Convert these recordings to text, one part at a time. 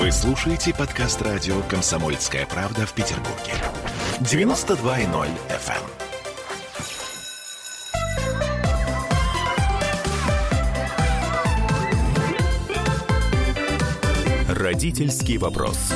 Вы слушаете подкаст радио «Комсомольская правда» в Петербурге. 92.0 FM. Родительский вопрос.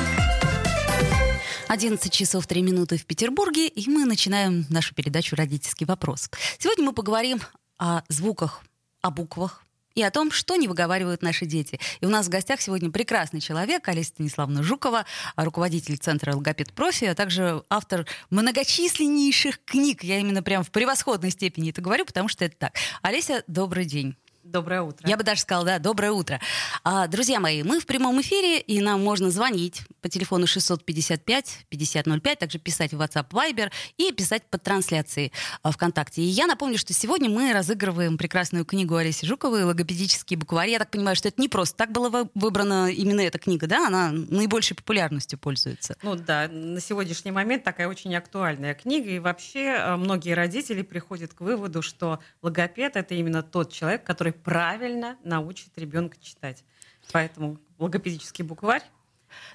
11 часов 3 минуты в Петербурге, и мы начинаем нашу передачу «Родительский вопрос». Сегодня мы поговорим о звуках, о буквах, и о том, что не выговаривают наши дети. И у нас в гостях сегодня прекрасный человек, Олеся Станиславовна Жукова, руководитель Центра «Логопед Профи», а также автор многочисленнейших книг. Я именно прям в превосходной степени это говорю, потому что это так. Олеся, добрый день. Доброе утро. Я бы даже сказала, да, доброе утро. А, друзья мои, мы в прямом эфире, и нам можно звонить по телефону 655-5005, также писать в WhatsApp Viber и писать под трансляцией а, ВКонтакте. И я напомню, что сегодня мы разыгрываем прекрасную книгу Олеси Жуковой «Логопедические буквари». Я так понимаю, что это не просто так была выбрана именно эта книга, да? Она наибольшей популярностью пользуется. Ну да, на сегодняшний момент такая очень актуальная книга, и вообще а, многие родители приходят к выводу, что логопед — это именно тот человек, который правильно научит ребенка читать. Поэтому логопедический букварь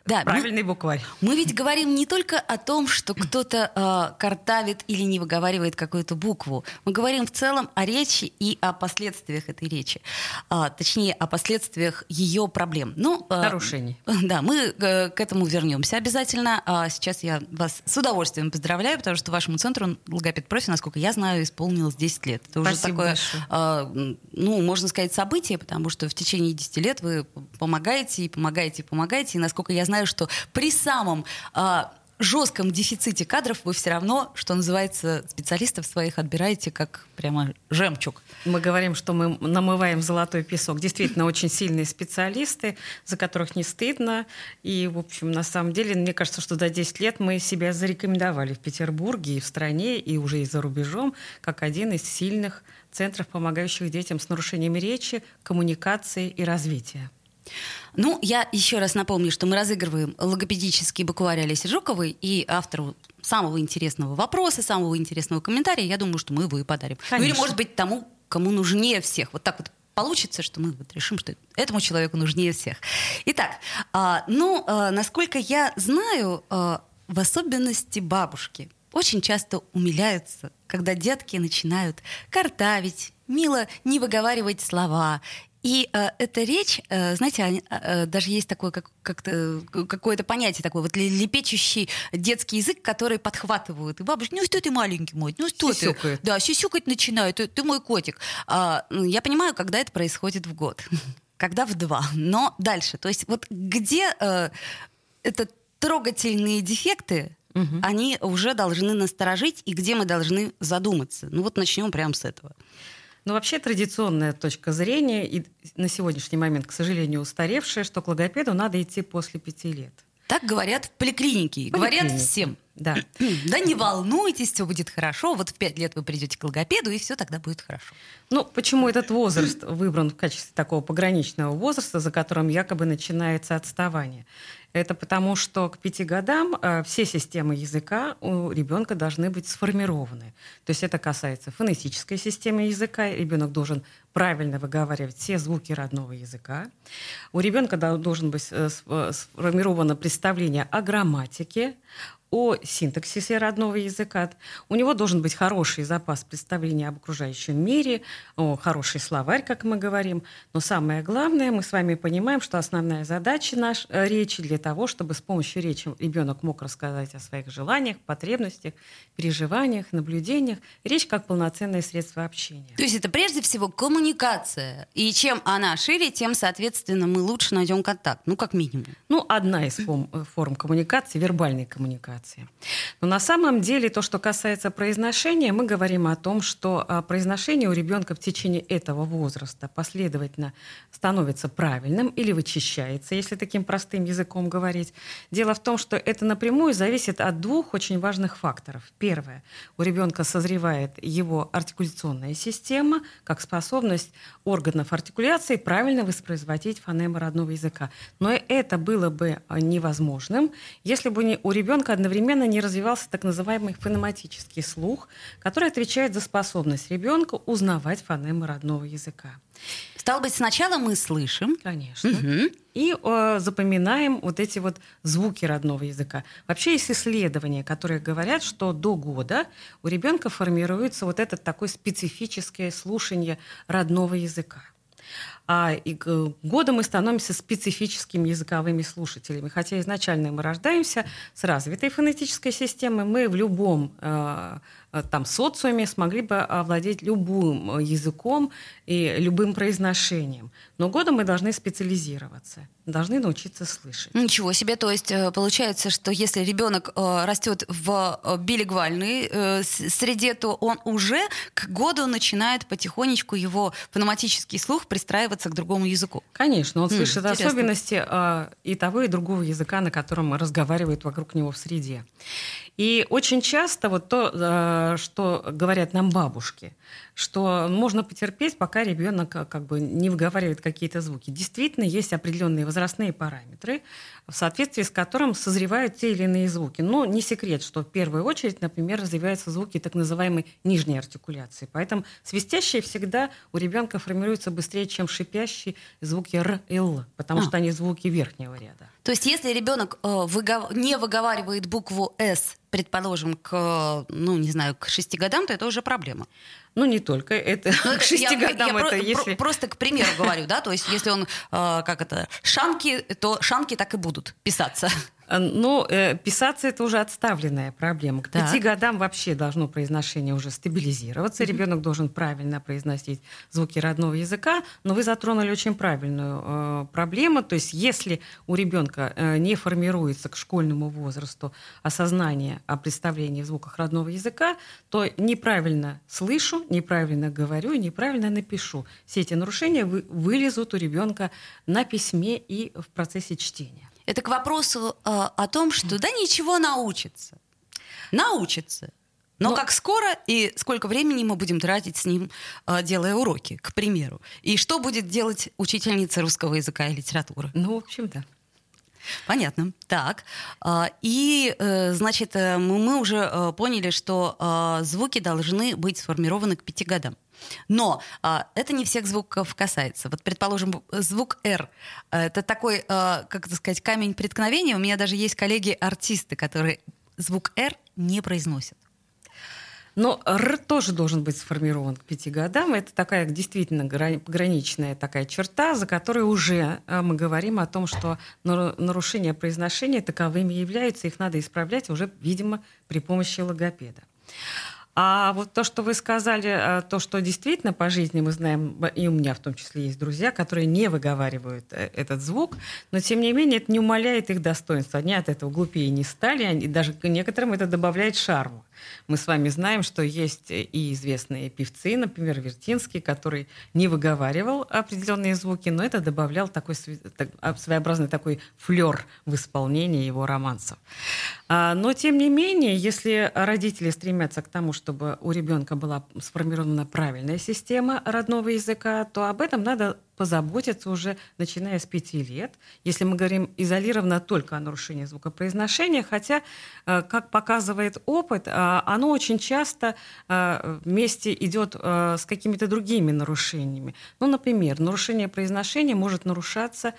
да, Правильный мы, букварь. Мы ведь говорим не только о том, что кто-то э, картавит или не выговаривает какую-то букву. Мы говорим в целом о речи и о последствиях этой речи. А, точнее, о последствиях ее проблем. Ну, э, Нарушений. Да, мы э, к этому вернемся обязательно. А сейчас я вас с удовольствием поздравляю, потому что вашему центру логопед профи, насколько я знаю, исполнилось 10 лет. Это уже Спасибо такое, э, ну, можно сказать, событие, потому что в течение 10 лет вы помогаете и помогаете и помогаете. И насколько я знаю, что при самом а, жестком дефиците кадров вы все равно, что называется, специалистов своих отбираете как прямо жемчуг. Мы говорим, что мы намываем золотой песок. Действительно, очень сильные специалисты, за которых не стыдно. И, в общем, на самом деле, мне кажется, что за 10 лет мы себя зарекомендовали в Петербурге и в стране, и уже и за рубежом, как один из сильных центров, помогающих детям с нарушениями речи, коммуникации и развития. Ну, я еще раз напомню, что мы разыгрываем логопедический букварь Олеси Жуковой и автору самого интересного вопроса, самого интересного комментария, я думаю, что мы его и подарим. Конечно. Ну или, может быть, тому, кому нужнее всех. Вот так вот получится, что мы вот решим, что этому человеку нужнее всех. Итак, а, ну, а, насколько я знаю, а, в особенности бабушки очень часто умиляются, когда детки начинают картавить, мило не выговаривать слова и э, эта речь, э, знаете, э, э, даже есть такое как, как-то, какое-то понятие такое, вот лепечущий детский язык, который подхватывают. И бабушка, ну что ты маленький мой, ну что Сисюкает. ты? Да, сисюкать начинают, ты, ты мой котик. А, ну, я понимаю, когда это происходит в год, когда в два. Но дальше, то есть вот где э, это трогательные дефекты, угу. они уже должны насторожить, и где мы должны задуматься. Ну вот начнем прямо с этого. Но вообще традиционная точка зрения, и на сегодняшний момент, к сожалению, устаревшая, что к логопеду надо идти после пяти лет. Так говорят в поликлинике. Поликлинике. Говорят всем. Да. да не волнуйтесь, все будет хорошо. Вот в пять лет вы придете к логопеду, и все тогда будет хорошо. Ну, почему этот возраст выбран в качестве такого пограничного возраста, за которым якобы начинается отставание? Это потому, что к пяти годам э, все системы языка у ребенка должны быть сформированы. То есть это касается фонетической системы языка. Ребенок должен правильно выговаривать все звуки родного языка. У ребенка должен быть э, э, сформировано представление о грамматике, о синтаксисе родного языка. У него должен быть хороший запас представления об окружающем мире, хороший словарь, как мы говорим. Но самое главное, мы с вами понимаем, что основная задача нашей э, речи для того, чтобы с помощью речи ребенок мог рассказать о своих желаниях, потребностях, переживаниях, наблюдениях. Речь как полноценное средство общения. То есть это прежде всего коммуникация. И чем она шире, тем, соответственно, мы лучше найдем контакт. Ну, как минимум. Ну, одна из форм, э, форм коммуникации, вербальной коммуникации коммуникации. Но на самом деле то, что касается произношения, мы говорим о том, что а, произношение у ребенка в течение этого возраста последовательно становится правильным или вычищается, если таким простым языком говорить. Дело в том, что это напрямую зависит от двух очень важных факторов. Первое. У ребенка созревает его артикуляционная система, как способность органов артикуляции правильно воспроизводить фонемы родного языка. Но это было бы невозможным, если бы у ребенка одновременно одновременно не развивался так называемый фонематический слух, который отвечает за способность ребенка узнавать фонемы родного языка. Стало быть, сначала мы слышим. Конечно. Угу. И э, запоминаем вот эти вот звуки родного языка. Вообще есть исследования, которые говорят, что до года у ребенка формируется вот это такое специфическое слушание родного языка а и к мы становимся специфическими языковыми слушателями. Хотя изначально мы рождаемся с развитой фонетической системой, мы в любом Э, там, социуме смогли бы овладеть любым э, языком и любым произношением. Но годом мы должны специализироваться, должны научиться слышать. Ничего себе, то есть э, получается, что если ребенок растет в билингвальной среде, то он уже к году начинает потихонечку его фонематический слух пристраиваться к другому языку. Конечно, он слышит Интересно. особенности и того, и другого языка, на котором разговаривают вокруг него в среде. И очень часто вот то, э, что говорят нам бабушки, что можно потерпеть, пока ребенок э, как бы не выговаривает какие-то звуки. Действительно, есть определенные возрастные параметры, в соответствии с которым созревают те или иные звуки. Но не секрет, что в первую очередь, например, развиваются звуки так называемой нижней артикуляции. Поэтому свистящие всегда у ребенка формируются быстрее, чем шипящие звуки р и л, потому а. что они звуки верхнего ряда. То есть если ребенок э, выгов... не выговаривает букву «с», предположим, к, ну, не знаю, к шести годам, то это уже проблема. Ну, не только это. Ну, к шести я, годам я это про, если... Просто к примеру говорю, да, то есть если он, э, как это, шанки, то шанки так и будут писаться. Ну, э, писаться это уже отставленная проблема. К пяти годам вообще должно произношение уже стабилизироваться. Mm-hmm. Ребенок должен правильно произносить звуки родного языка. Но вы затронули очень правильную э, проблему. То есть, если у ребенка э, не формируется к школьному возрасту осознание о представлении в звуках родного языка, то неправильно слышу, неправильно говорю, неправильно напишу. Все эти нарушения вы, вылезут у ребенка на письме и в процессе чтения. Это к вопросу э, о том, что да ничего научится. Научится. Но, Но как скоро и сколько времени мы будем тратить с ним, э, делая уроки, к примеру? И что будет делать учительница русского языка и литературы? Ну, в общем, да. Понятно. Так. А, и, э, значит, э, мы уже э, поняли, что звуки должны быть сформированы к пяти годам. Но а, это не всех звуков касается. Вот, предположим, звук «р» — это такой, а, как это сказать, камень преткновения. У меня даже есть коллеги-артисты, которые звук «р» не произносят. Но «р» тоже должен быть сформирован к пяти годам. Это такая действительно пограничная такая черта, за которой уже а, мы говорим о том, что нарушения произношения таковыми являются, их надо исправлять уже, видимо, при помощи логопеда. А вот то, что вы сказали, э, то, что действительно по жизни мы знаем, и у меня в том числе есть друзья, которые не выговаривают э, этот звук, но тем не менее это не умаляет их достоинства. Они от этого глупее не стали, они, даже некоторым это добавляет шарму. Мы с вами знаем, что есть и известные певцы, например, Вертинский, который не выговаривал определенные звуки, но это добавлял такой а, своеобразный такой флер в исполнении его романсов. А, но, тем не менее, если родители стремятся к тому, чтобы у ребенка была сформирована правильная система родного языка, то об этом надо позаботиться уже начиная с пяти лет, если мы говорим изолированно только о нарушении звукопроизношения, хотя, э, как показывает опыт, э, оно очень часто э, вместе идет с какими-то другими нарушениями. Ну, например, нарушение произношения может нарушаться,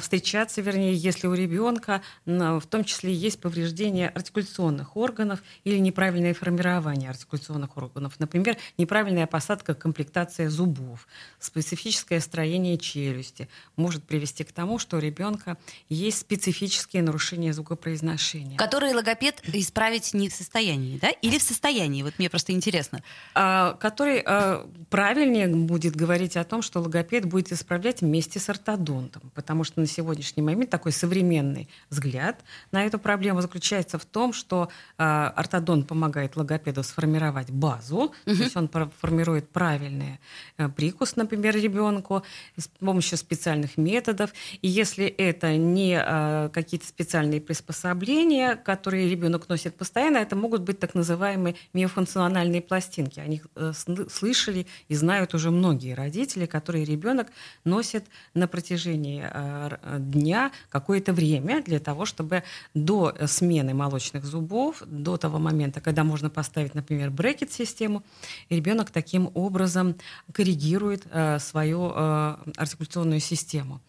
встречаться, вернее, если у ребенка в том числе есть повреждение артикуляционных органов или неправильное формирование артикуляционных органов. Например, неправильная посадка, комплектация зубов, специфическое строение нарушение челюсти может привести к тому, что у ребенка есть специфические нарушения звукопроизношения. Которые логопед исправить не в состоянии, да? Или в состоянии? Вот мне просто интересно. А, который а, правильнее будет говорить о том, что логопед будет исправлять вместе с ортодонтом. Потому что на сегодняшний момент такой современный взгляд на эту проблему заключается в том, что а, ортодонт помогает логопеду сформировать базу, угу. то есть он формирует правильный а, прикус, например, ребенку, с помощью специальных методов. И если это не э, какие-то специальные приспособления, которые ребенок носит постоянно, это могут быть так называемые миофункциональные пластинки. Они э, слышали и знают уже многие родители, которые ребенок носит на протяжении э, дня какое-то время для того, чтобы до смены молочных зубов, до того момента, когда можно поставить, например, брекет-систему, ребенок таким образом коррегирует э, свою э, артикуляционную систему.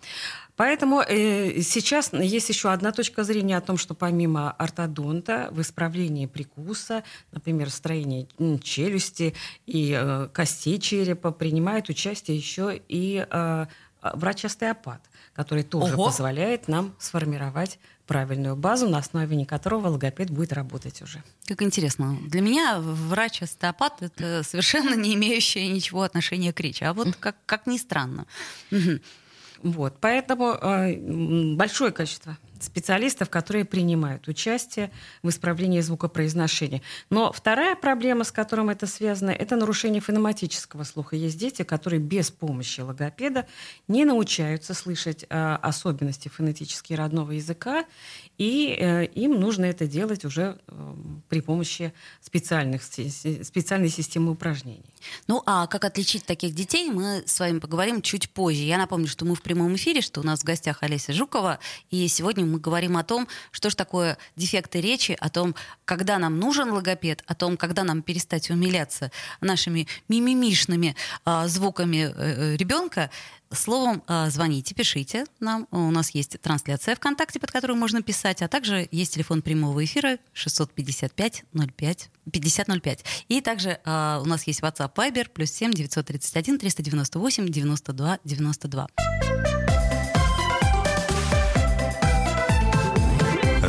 Поэтому э, сейчас есть еще одна точка зрения о том, что помимо ортодонта в исправлении прикуса, например, строении челюсти и э, костей черепа, принимает участие еще и э, врач-остеопат, который тоже Ого. позволяет нам сформировать правильную базу, на основе которого логопед будет работать уже. Как интересно. Для меня врач-остеопат — это совершенно не имеющее ничего отношения к речи. А вот как, как ни странно. Вот, поэтому э, большое количество специалистов, которые принимают участие в исправлении звукопроизношения. Но вторая проблема, с которой это связано, это нарушение фонематического слуха. Есть дети, которые без помощи логопеда не научаются слышать э, особенности фонетически родного языка, и э, им нужно это делать уже э, при помощи специальных, специальной системы упражнений. Ну а как отличить таких детей, мы с вами поговорим чуть позже. Я напомню, что мы в прямом эфире, что у нас в гостях Олеся Жукова, и сегодня мы говорим о том, что же такое дефекты речи, о том, когда нам нужен логопед, о том, когда нам перестать умиляться нашими мимимишными э, звуками э, ребенка. Словом, э, звоните, пишите нам. У нас есть трансляция ВКонтакте, под которую можно писать, а также есть телефон прямого эфира 655 05 5005. И также э, у нас есть WhatsApp Viber плюс 7 931 398 92 92.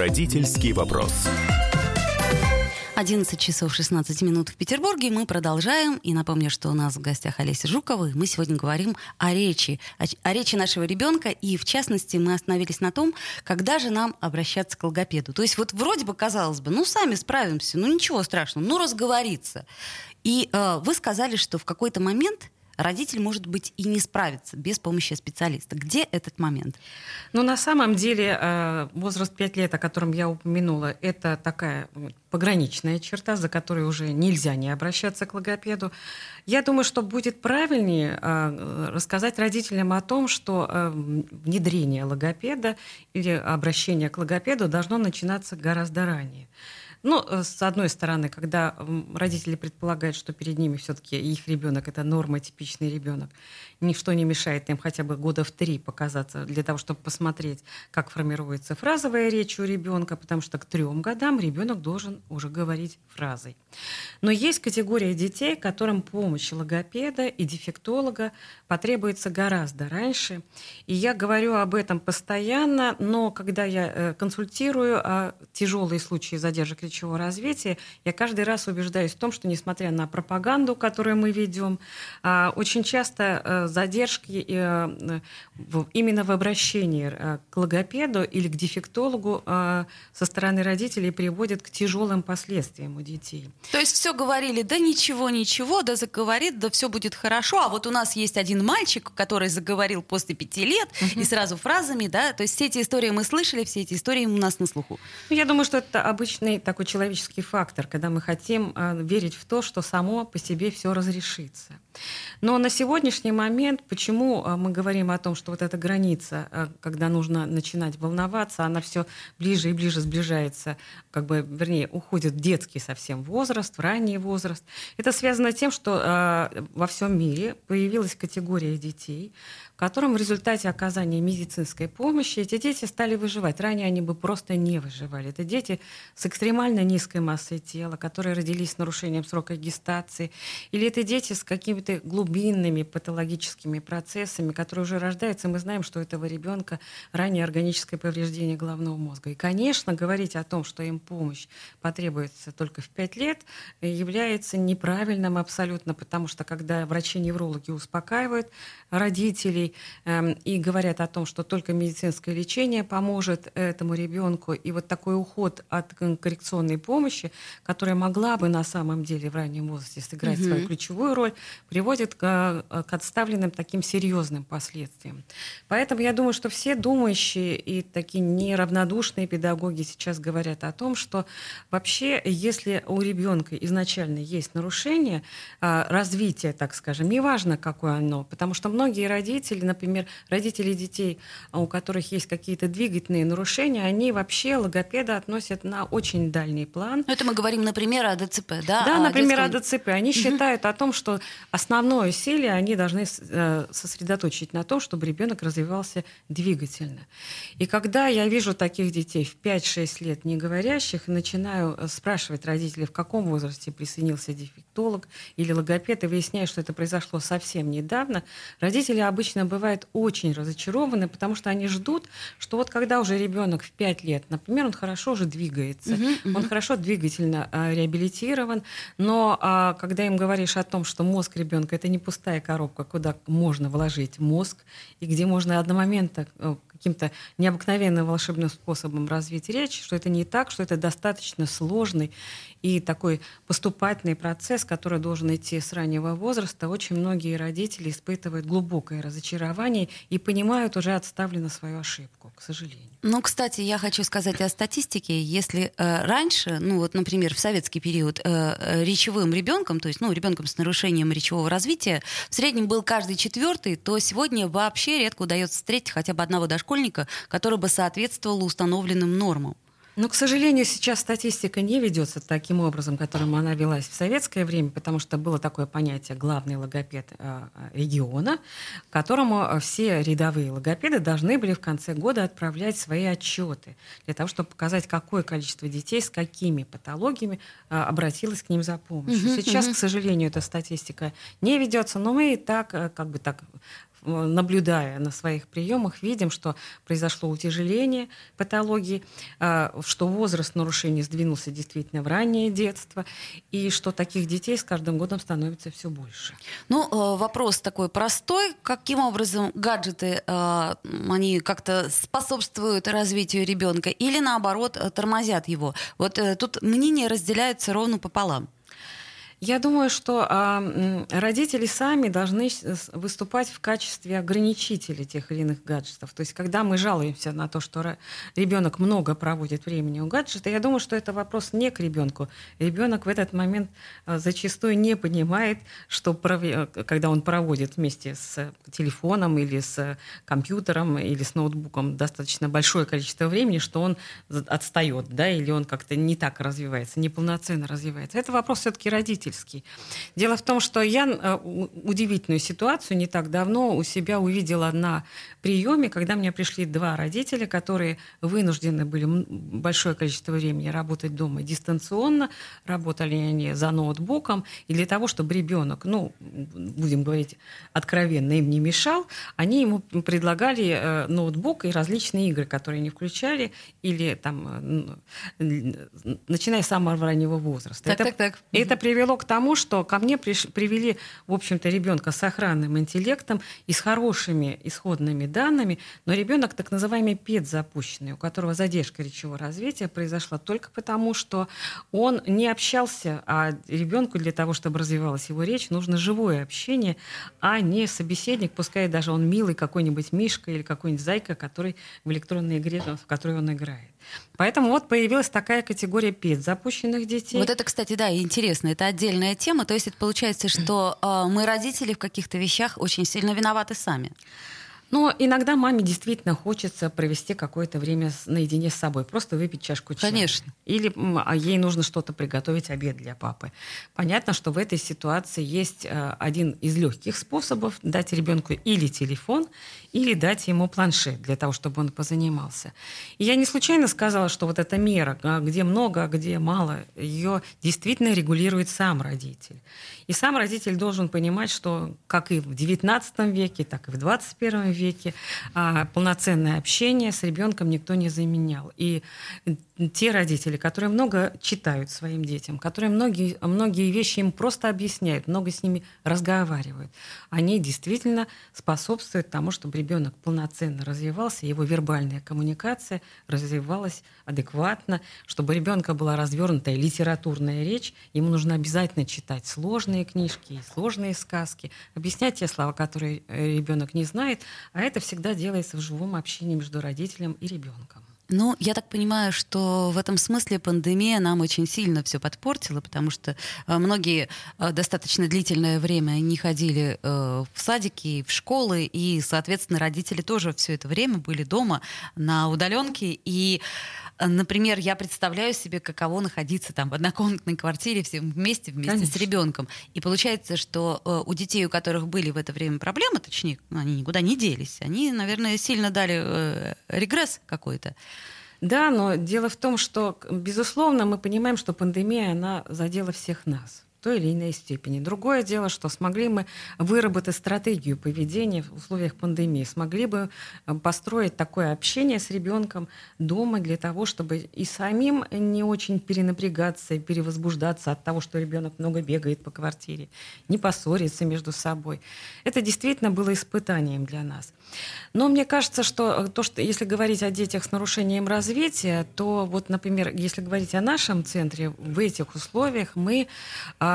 Родительский вопрос. 11 часов 16 минут в Петербурге. Мы продолжаем. И напомню, что у нас в гостях Олеся Жукова. И мы сегодня говорим о речи. О, о речи нашего ребенка. И, в частности, мы остановились на том, когда же нам обращаться к логопеду. То есть вот вроде бы, казалось бы, ну, сами справимся, ну, ничего страшного, ну, разговориться. И э, вы сказали, что в какой-то момент родитель, может быть, и не справится без помощи специалиста. Где этот момент? Ну, на самом деле, э, возраст 5 лет, о котором я упомянула, это такая пограничная черта, за которой уже нельзя не обращаться к логопеду. Я думаю, что будет правильнее э, рассказать родителям о том, что э, внедрение логопеда или обращение к логопеду должно начинаться гораздо ранее. Ну, э, с одной стороны, когда родители предполагают, что перед ними все-таки их ребенок это нормотипичный ребенок, ничто не мешает им хотя бы года в три показаться для того, чтобы посмотреть, как формируется фразовая речь у ребенка, потому что к трем годам ребенок должен уже говорить фразой. Но есть категория детей, которым помощь логопеда и дефектолога потребуется гораздо раньше. И я говорю об этом постоянно, но когда я э, консультирую о тяжелые случаи задержек речевого развития, я каждый раз убеждаюсь в том, что несмотря на пропаганду, которую мы ведем, а, очень часто э, задержки э, именно в обращении э, к логопеду или к дефектологу со стороны родителей приводят к тяжелым последствиям у детей. То есть все говорили, да ничего, ничего, да заговорит, да все будет хорошо, а вот у нас есть один мальчик, который заговорил после пяти лет угу. и сразу фразами, да, то есть все эти истории мы слышали, все эти истории у нас на слуху. Я думаю, что это обычный такой человеческий фактор, когда мы хотим э, верить в то, что само по себе все разрешится. Но на сегодняшний момент, почему э, мы говорим о том, что вот эта граница, э, когда нужно начинать волноваться, она все ближе и ближе сближается, как бы, вернее, уходит в детский совсем возраст, в ранний возраст. Это связано с тем, что э, во всем мире появилась категория детей, которым в результате оказания медицинской помощи эти дети стали выживать. Ранее они бы просто не выживали. Это дети с экстремально низкой массой тела, которые родились с нарушением срока гестации. Или это дети с каким какими-то глубинными патологическими процессами, которые уже рождаются. Мы знаем, что у этого ребенка ранее органическое повреждение головного мозга. И, конечно, говорить о том, что им помощь потребуется только в 5 лет, является неправильным абсолютно, потому что когда врачи-неврологи успокаивают родителей э, и говорят о том, что только медицинское лечение поможет этому ребенку, и вот такой уход от коррекционной помощи, которая могла бы на самом деле в раннем возрасте сыграть угу. свою ключевую роль, приводит к, э, к отставленным таким серьезным последствиям. Поэтому я думаю, что все думающие и такие неравнодушные педагоги сейчас говорят о том, что вообще, если у ребенка изначально есть нарушение э, развития, так скажем, неважно, какое оно, потому что многие родители, например, родители детей, у которых есть какие-то двигательные нарушения, они вообще логопеда относят на очень дальний план. Ну, это мы говорим, например, о ДЦП, да? Да, например, детском... о ДЦП. Они угу. считают о том, что основное усилие они должны э, сосредоточить на том, чтобы ребенок развивался двигательно. И когда я вижу таких детей в 5-6 лет не говорящих, начинаю э, спрашивать родителей, в каком возрасте присоединился дефектолог или логопед, и выясняю, что это произошло совсем недавно, родители обычно бывают очень разочарованы, потому что они ждут, что вот когда уже ребенок в 5 лет, например, он хорошо уже двигается, угу, угу. он хорошо двигательно э, реабилитирован, но э, когда им говоришь о том, что мозг ребенка это не пустая коробка, куда можно вложить мозг, и где можно одномоментно э, каким-то необыкновенным волшебным способом развить речь, что это не так, что это достаточно сложный и такой поступательный процесс, который должен идти с раннего возраста. Очень многие родители испытывают глубокое разочарование и понимают уже отставлено свою ошибку, к сожалению. Ну, кстати, я хочу сказать о статистике. Если э, раньше, ну вот, например, в советский период э, э речевым ребенком, то есть, ну, ребенком с нарушением речевого развития, в среднем был каждый четвертый, то сегодня вообще редко удается встретить хотя бы одного дошкольника, который бы соответствовал установленным нормам. Но, к сожалению, сейчас статистика не ведется таким образом, которым она велась в советское время, потому что было такое понятие «главный логопед э, региона», которому все рядовые логопеды должны были в конце года отправлять свои отчеты для того, чтобы показать, какое количество детей с какими патологиями э, обратилось к ним за помощью. Сейчас, к сожалению, эта статистика не ведется, но мы и так, э, как бы так наблюдая на своих приемах, видим, что произошло утяжеление патологии, а, что возраст нарушений сдвинулся действительно в раннее детство, и что таких детей с каждым годом становится все больше. Ну, э, вопрос такой простой. Каким образом гаджеты, э, они как-то способствуют развитию ребенка или, наоборот, тормозят его? Вот э, тут мнения разделяются ровно пополам. Я думаю, что э, родители сами должны выступать в качестве ограничителей тех или иных гаджетов. То есть, когда мы жалуемся на то, что ребенок много проводит времени у гаджета, я думаю, что это вопрос не к ребенку. Ребенок в этот момент э, зачастую не понимает, что когда он проводит вместе с телефоном или с компьютером или с ноутбуком достаточно большое количество времени, что он отстает, да, или он как-то не так развивается, неполноценно развивается. Это вопрос все-таки родителей родительский. Дело в том, что я э, удивительную ситуацию не так давно у себя увидела на приеме, когда мне пришли два родителя, которые вынуждены были большое количество времени работать дома дистанционно, работали они за ноутбуком, и для того, чтобы ребенок, ну, будем говорить откровенно, им не мешал, они ему предлагали э, ноутбук и различные игры, которые они включали, или там, э, начиная с самого раннего возраста. Так, это, так, так. это привело к тому, что ко мне приш, привели, в общем-то, ребенка с охранным интеллектом и с хорошими исходными данными, но ребенок так называемый педзапущенный, у которого задержка речевого развития произошла только потому, что он не общался, а ребенку для того, чтобы развивалась его речь, нужно живое общение, а не собеседник, пускай даже он милый какой-нибудь Мишка или какой-нибудь Зайка, который в электронной игре, в которой он играет. Поэтому вот появилась такая категория ПИД, запущенных детей. Вот это, кстати, да, интересно, это отдельная тема. То есть это получается, что э, мы, родители, в каких-то вещах очень сильно виноваты сами. Но иногда маме действительно хочется провести какое-то время наедине с собой, просто выпить чашку чая. Конечно. Или а ей нужно что-то приготовить, обед для папы. Понятно, что в этой ситуации есть э, один из легких способов дать ребенку или телефон, или дать ему планшет для того, чтобы он позанимался. И я не случайно сказала, что вот эта мера, а, где много, а где мало, ее действительно регулирует сам родитель. И сам родитель должен понимать, что как и в XIX веке, так и в XXI веке а, полноценное общение с ребенком никто не заменял. И те родители, которые много читают своим детям, которые многие, многие вещи им просто объясняют, много с ними разговаривают, они действительно способствуют тому, чтобы ребенок полноценно развивался, его вербальная коммуникация развивалась адекватно, чтобы у ребенка была развернутая литературная речь, ему нужно обязательно читать сложные книжки сложные сказки, объяснять те слова, которые э, ребенок не знает, а это всегда делается в живом общении между родителем и ребенком. Ну, я так понимаю, что в этом смысле пандемия нам очень сильно все подпортила, потому что э, многие э, достаточно длительное время не ходили э, в садики, в школы, и, соответственно, родители тоже все это время были дома на удаленке, и Например, я представляю себе, каково находиться там в однокомнатной квартире всем вместе, вместе Конечно. с ребенком. И получается, что э, у детей, у которых были в это время проблемы, точнее, ну, они никуда не делись, они, наверное, сильно дали э, регресс какой-то. Да, но дело в том, что, безусловно, мы понимаем, что пандемия, она задела всех нас той или иной степени. Другое дело, что смогли мы выработать стратегию поведения в условиях пандемии, смогли бы э, построить такое общение с ребенком дома для того, чтобы и самим не очень перенапрягаться перевозбуждаться от того, что ребенок много бегает по квартире, не поссориться между собой. Это действительно было испытанием для нас. Но мне кажется, что э, то, что если говорить о детях с нарушением развития, то вот, например, если говорить о нашем центре, в этих условиях мы а,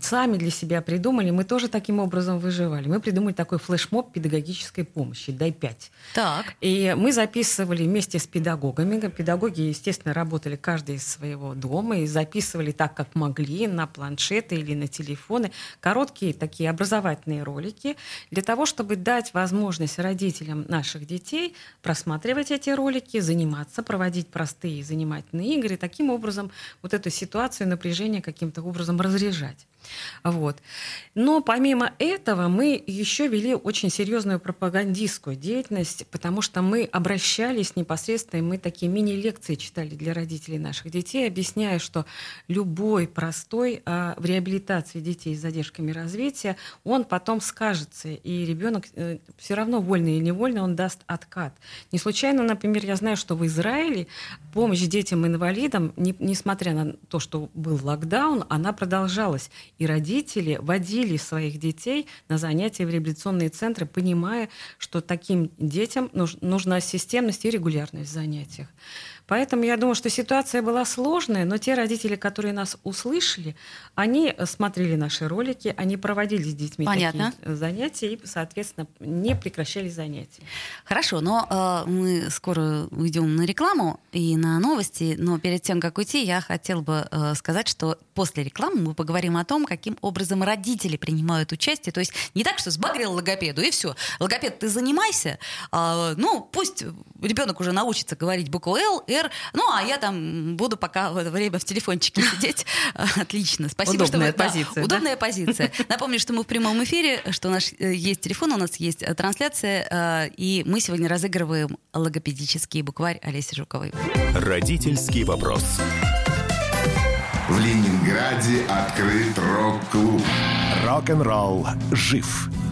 сами для себя придумали, мы тоже таким образом выживали. Мы придумали такой флешмоб педагогической помощи «Дай пять». Так. И мы записывали вместе с педагогами. Педагоги, естественно, работали каждый из своего дома и записывали так, как могли, на планшеты или на телефоны. Короткие такие образовательные ролики для того, чтобы дать возможность родителям наших детей просматривать эти ролики, заниматься, проводить простые занимательные игры. Таким образом, вот эту ситуацию напряжения каким-то образом разряжать. Вот. Но помимо этого мы еще вели очень серьезную пропагандистскую деятельность, потому что мы обращались непосредственно, и мы такие мини-лекции читали для родителей наших детей, объясняя, что любой простой а, в реабилитации детей с задержками развития, он потом скажется, и ребенок э, все равно вольно или невольно он даст откат. Не случайно, например, я знаю, что в Израиле помощь детям-инвалидам, не, несмотря на то, что был локдаун, она продолжалась. И родители водили своих детей на занятия в реабилитационные центры, понимая, что таким детям нужна системность и регулярность в занятиях. Поэтому я думаю, что ситуация была сложная, но те родители, которые нас услышали, они смотрели наши ролики, они проводили с детьми Понятно. такие занятия и, соответственно, не прекращали занятия. Хорошо, но э, мы скоро уйдем на рекламу и на новости, но перед тем, как уйти, я хотела бы э, сказать, что после рекламы мы поговорим о том, каким образом родители принимают участие. То есть не так, что сбагрил логопеду и все. Логопед, ты занимайся, э, ну пусть ребенок уже научится говорить букву Л, Р, ну а я там буду пока в это время в телефончике сидеть. Отлично, спасибо, Удобная что вы... позиция. Да, удобная позиция. Напомню, что мы в прямом эфире, что у нас э, есть телефон, у нас есть э, трансляция, э, и мы сегодня разыгрываем логопедический букварь Олеси Жуковой. Родительский вопрос. В Ленинграде открыт рок-клуб. Рок-н-ролл жив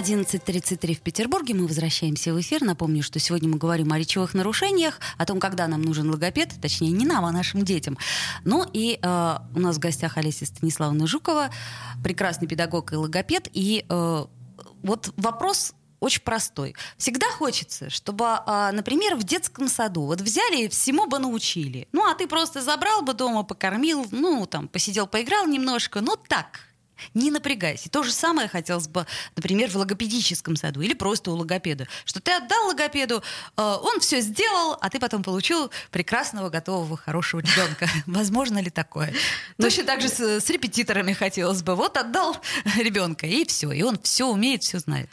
11.33 в Петербурге. Мы возвращаемся в эфир. Напомню, что сегодня мы говорим о речевых нарушениях, о том, когда нам нужен логопед, точнее, не нам, а нашим детям. Ну и э, у нас в гостях Олеся Станиславовна Жукова, прекрасный педагог и логопед. И э, вот вопрос очень простой. Всегда хочется, чтобы, а, например, в детском саду вот взяли и всему бы научили. Ну, а ты просто забрал бы дома, покормил, ну, там, посидел, поиграл немножко, ну, так, не напрягайся. То же самое хотелось бы, например, в логопедическом саду или просто у логопеда. Что ты отдал логопеду, э, он все сделал, а ты потом получил прекрасного, готового, хорошего ребенка. Возможно ли такое? Ну, Точно так же с, с репетиторами хотелось бы. Вот отдал ребенка, и все. И он все умеет, все знает.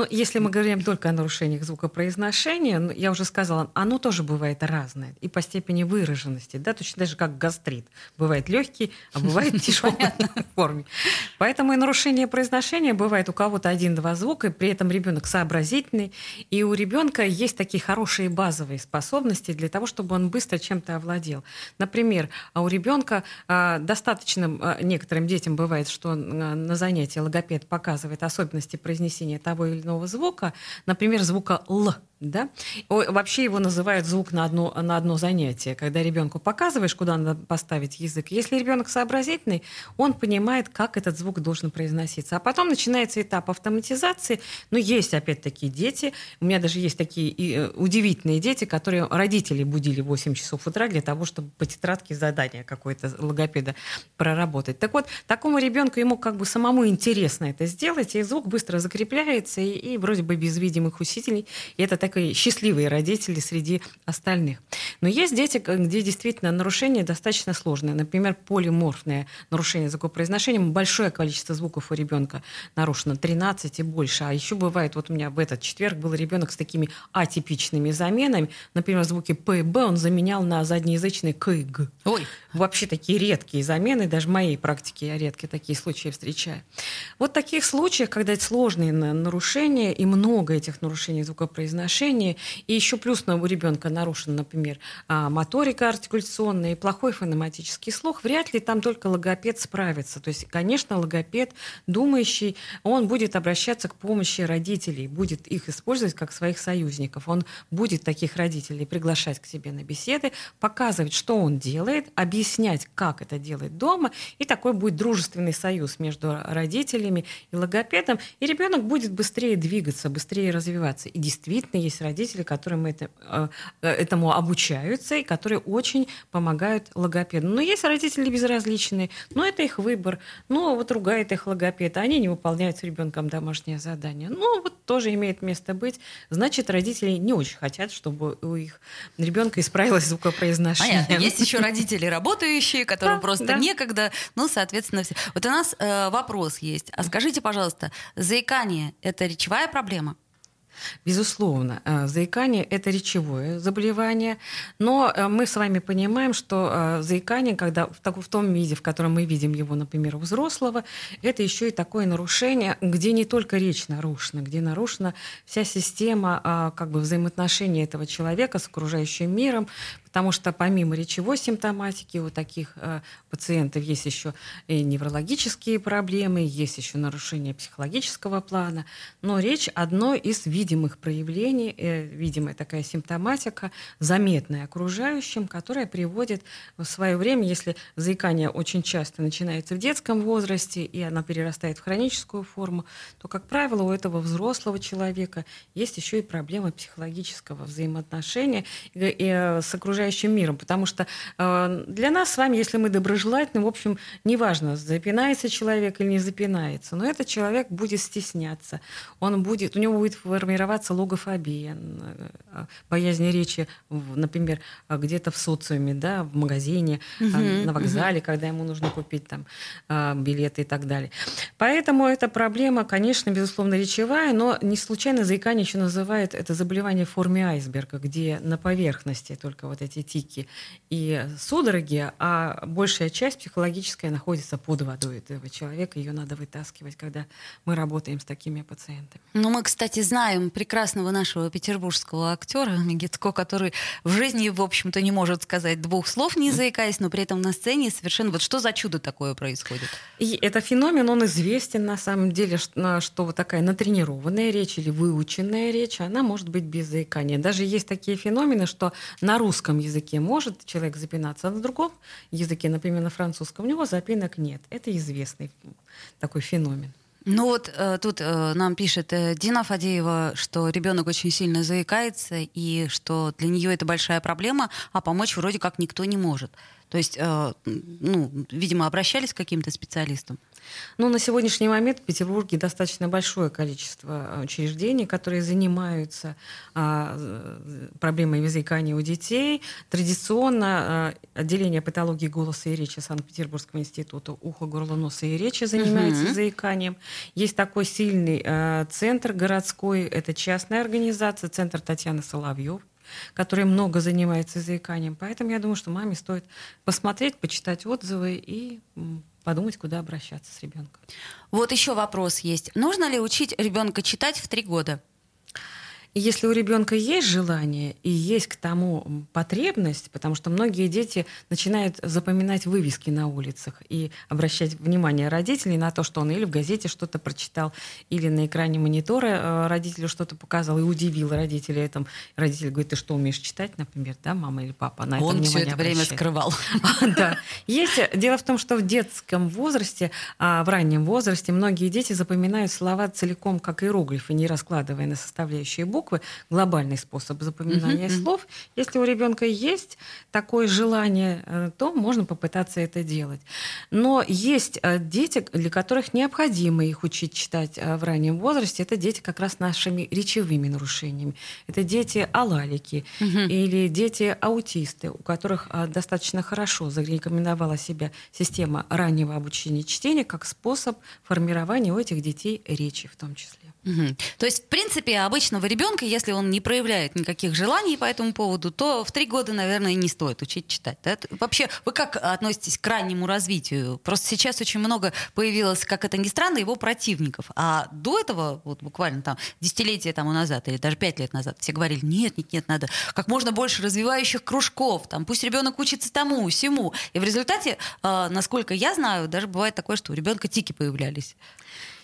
Ну, если мы говорим только о нарушениях звукопроизношения, ну, я уже сказала, оно тоже бывает разное и по степени выраженности, да, точно так же как гастрит. Бывает легкий, а бывает тяжелый форме. Поэтому и нарушение произношения бывает у кого-то один-два звука, и при этом ребенок сообразительный, и у ребенка есть такие хорошие базовые способности для того, чтобы он быстро чем-то овладел. Например, а у ребенка а, достаточно а, некоторым детям бывает, что на занятии логопед показывает особенности произнесения того или иного звука, например, звука «л», да? Вообще его называют звук на одно, на одно занятие. Когда ребенку показываешь, куда надо поставить язык, если ребенок сообразительный, он понимает, как этот звук должен произноситься. А потом начинается этап автоматизации. Но есть, опять-таки, дети. У меня даже есть такие э, удивительные дети, которые родители будили в 8 часов утра для того, чтобы по тетрадке задание какое-то логопеда проработать. Так вот, такому ребенку ему как бы самому интересно это сделать, и звук быстро закрепляется, и, и вроде бы без видимых усилий. И это так так счастливые родители среди остальных. Но есть дети, где действительно нарушение достаточно сложное. Например, полиморфное нарушение звукопроизношения. Большое количество звуков у ребенка нарушено, 13 и больше. А еще бывает, вот у меня в этот четверг был ребенок с такими атипичными заменами. Например, звуки П и Б он заменял на заднеязычные К и Г. Ой. Вообще такие редкие замены, даже в моей практике я редко такие случаи встречаю. Вот таких случаев, когда это сложные нарушения и много этих нарушений звукопроизношения, отношении. И еще плюс у ребенка нарушена, например, а, моторика артикуляционная и плохой фонематический слух, вряд ли там только логопед справится. То есть, конечно, логопед, думающий, он будет обращаться к помощи родителей, будет их использовать как своих союзников. Он будет таких родителей приглашать к себе на беседы, показывать, что он делает, объяснять, как это делает дома, и такой будет дружественный союз между родителями и логопедом, и ребенок будет быстрее двигаться, быстрее развиваться. И действительно, есть родители, которым это, э, этому обучаются и которые очень помогают логопеду. Но есть родители безразличные, но это их выбор. Ну, вот ругает их логопед, а они не выполняют с ребенком домашнее задание. Ну, вот тоже имеет место быть. Значит, родители не очень хотят, чтобы у их ребенка исправилось звукопроизношение. Понятно. Есть еще родители работающие, которым да, просто да. некогда. Ну, соответственно, все. Вот у нас э, вопрос есть. А скажите, пожалуйста, заикание – это речевая проблема? Безусловно, э, заикание – это речевое заболевание, но э, мы с вами понимаем, что э, заикание, когда в, в том виде, в котором мы видим его, например, у взрослого, это еще и такое нарушение, где не только речь нарушена, где нарушена вся система а, как бы взаимоотношений этого человека с окружающим миром, Потому что помимо речевой симптоматики у таких э, пациентов есть еще и неврологические проблемы, есть еще нарушение психологического плана. Но речь одно из видимых проявлений, э, видимая такая симптоматика, заметная окружающим, которая приводит в свое время, если заикание очень часто начинается в детском возрасте, и она перерастает в хроническую форму, то, как правило, у этого взрослого человека есть еще и проблемы психологического взаимоотношения и, и, э, с окружающим окружающим миром. Потому что э, для нас с вами, если мы доброжелательны, в общем, неважно, запинается человек или не запинается, но этот человек будет стесняться, он будет, у него будет формироваться логофобия, э, боязнь речи, например, где-то в социуме, да, в магазине, угу, на вокзале, угу. когда ему нужно купить там э, билеты и так далее. Поэтому эта проблема, конечно, безусловно, речевая, но не случайно заикание еще называют это заболевание в форме айсберга, где на поверхности только вот эти эти тики и судороги, а большая часть психологическая находится под водой этого человека. Ее надо вытаскивать, когда мы работаем с такими пациентами. Ну, мы, кстати, знаем прекрасного нашего петербургского актера Мегицко, который в жизни, в общем-то, не может сказать двух слов, не заикаясь, но при этом на сцене совершенно... Вот что за чудо такое происходит? И это феномен, он известен на самом деле, что, что вот такая натренированная речь или выученная речь, она может быть без заикания. Даже есть такие феномены, что на русском языке может человек запинаться, а на другом языке, например, на французском, у него запинок нет. Это известный такой феномен. Ну вот э, тут э, нам пишет э, Дина Фадеева, что ребенок очень сильно заикается и что для нее это большая проблема, а помочь вроде как никто не может. То есть, э, ну, видимо, обращались к каким-то специалистам. Ну, на сегодняшний момент в Петербурге достаточно большое количество учреждений, которые занимаются а, проблемой заикания у детей. Традиционно а, отделение патологии голоса и речи Санкт-Петербургского института ухо, горло, носа и речи занимается угу. заиканием. Есть такой сильный а, центр городской, это частная организация, центр Татьяны Соловьев который много занимается заиканием. Поэтому я думаю, что маме стоит посмотреть, почитать отзывы и подумать, куда обращаться с ребенком. Вот еще вопрос есть. Нужно ли учить ребенка читать в три года? И если у ребенка есть желание и есть к тому потребность, потому что многие дети начинают запоминать вывески на улицах и обращать внимание родителей на то, что он или в газете что-то прочитал, или на экране монитора э, родителю что-то показал и удивил родителей этом. Родитель говорит, ты что, умеешь читать, например, да, мама или папа? На он все это время скрывал. Да. Есть. Дело в том, что в детском возрасте, а, в раннем возрасте многие дети запоминают слова целиком как иероглифы, не раскладывая на составляющие буквы буквы, глобальный способ запоминания uh-huh, слов. Если у ребенка есть такое желание, э, то можно попытаться это делать. Но есть э, дети, для которых необходимо их учить читать э, в раннем возрасте. Это дети как раз с нашими речевыми нарушениями. Это дети алалики uh-huh. или дети аутисты, у которых достаточно хорошо зарекомендовала себя система раннего обучения чтения как способ формирования у этих детей речи в том числе. Угу. То есть, в принципе, обычного ребенка, если он не проявляет никаких желаний по этому поводу, то в три года, наверное, не стоит учить читать. Да? Вообще, вы как относитесь к раннему развитию? Просто сейчас очень много появилось, как это ни странно, его противников. А до этого, вот буквально там десятилетия тому назад или даже пять лет назад, все говорили, нет, нет, нет, надо как можно больше развивающих кружков, там, пусть ребенок учится тому, всему. И в результате, э, насколько я знаю, даже бывает такое, что у ребенка тики появлялись.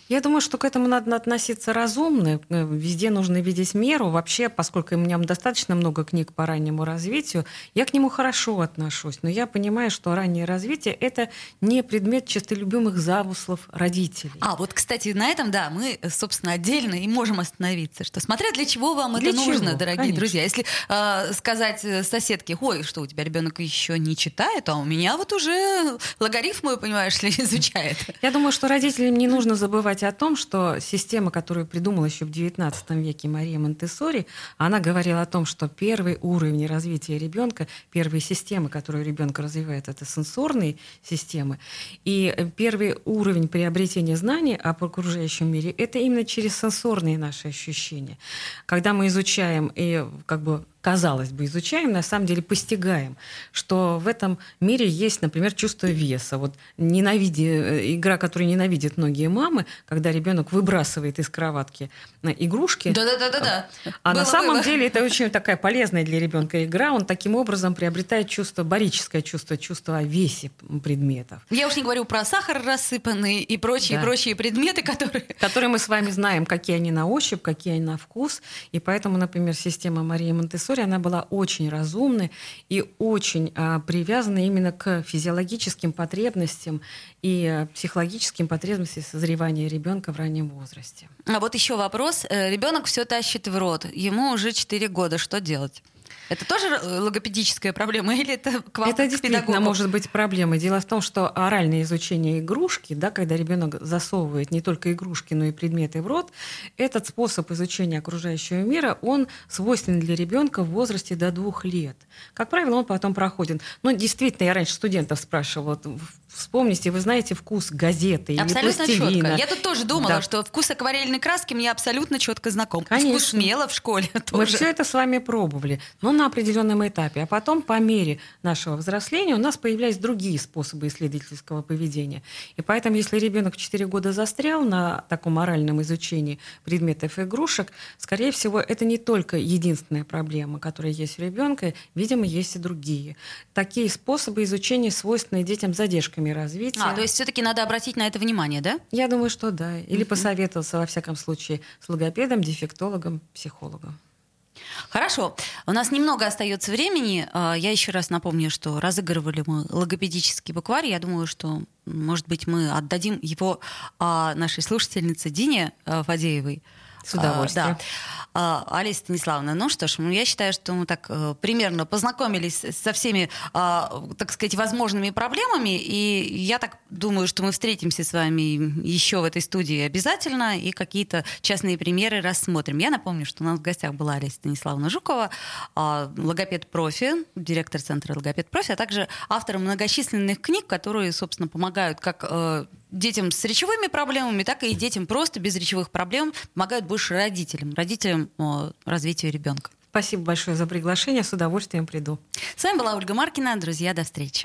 Я думаю, что к этому надо относиться разумно. Э, везде нужно видеть меру. Вообще, поскольку у меня достаточно много книг по раннему развитию, я к нему хорошо отношусь. Но я понимаю, что раннее развитие — это не предмет честолюбимых замыслов родителей. А, вот, кстати, на этом, да, мы, собственно, отдельно и можем остановиться. Что смотря для чего вам для это чего? нужно, дорогие Конечно. друзья. Если э, сказать соседке, ой, что у тебя ребенок еще не читает, а у меня вот уже логарифмы, понимаешь ли, изучает. Я думаю, что родителям не нужно забывать забывать о том, что система, которую придумала еще в XIX веке Мария Монтессори, она говорила о том, что первый уровень развития ребенка, первые системы, которые ребенка развивает, это сенсорные системы. И первый уровень приобретения знаний об окружающем мире — это именно через сенсорные наши ощущения. Когда мы изучаем и как бы казалось бы, изучаем, на самом деле постигаем, что в этом мире есть, например, чувство веса. Вот ненавиди, э, игра, которую ненавидят многие мамы, когда ребенок выбрасывает из кроватки э, игрушки. Да-да-да-да. А было, на самом было. деле это очень такая полезная для ребенка игра. Он таким образом приобретает чувство, барическое чувство, чувство о весе предметов. Я уж не говорю про сахар рассыпанный и прочие, да. прочие предметы, которые... Которые мы с вами знаем, какие они на ощупь, какие они на вкус. И поэтому, например, система Марии Монтессори история, она была очень разумной и очень а, привязана именно к физиологическим потребностям и а, психологическим потребностям созревания ребенка в раннем возрасте. А вот еще вопрос. Э, ребенок все тащит в рот. Ему уже 4 года. Что делать? Это тоже э, логопедическая проблема или это к вам, Это к действительно педагогу? может быть проблемой. Дело в том, что оральное изучение игрушки, да, когда ребенок засовывает не только игрушки, но и предметы в рот, этот способ изучения окружающего мира, он свойственен для ребенка в возрасте до двух лет. Как правило, он потом проходит. Но действительно, я раньше студентов спрашивала, вот, вспомните, вы знаете вкус газеты абсолютно или пластилина. четко. Я тут тоже думала, да. что вкус акварельной краски мне абсолютно четко знаком. Конечно. Вкус мела в школе тоже. Мы все это с вами пробовали, но на определенном этапе. А потом, по мере нашего взросления, у нас появлялись другие способы исследовательского поведения. И поэтому, если ребенок 4 года застрял на таком моральном изучении предметов и игрушек, скорее всего, это не только единственная проблема, которая есть у ребенка, видимо, есть и другие. Такие способы изучения свойственны детям с задержками развития. А, то есть все-таки надо обратить на это внимание, да? Я думаю, что да. Или mm-hmm. посоветоваться, во всяком случае, с логопедом, дефектологом, психологом. Хорошо. У нас немного остается времени. А, я еще раз напомню, что разыгрывали мы логопедический букварь. Я думаю, что, может быть, мы отдадим его а, нашей слушательнице Дине а, Фадеевой. С удовольствием. А, да. А, Алиса Станиславовна, ну что ж, ну, я считаю, что мы так э, примерно познакомились со всеми, а, так сказать, возможными проблемами, и я так думаю, что мы встретимся с вами еще в этой студии обязательно и какие-то частные примеры рассмотрим. Я напомню, что у нас в гостях была Алиса Станиславовна Жукова, а, логопед-профи, директор центра логопед-профи, а также автор многочисленных книг, которые, собственно, помогают как э, детям с речевыми проблемами, так и детям просто без речевых проблем помогают больше родителям, родителям о, развитию ребенка. Спасибо большое за приглашение, с удовольствием приду. С вами была Ольга Маркина, друзья, до встречи.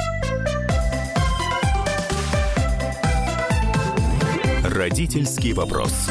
Родительский вопрос.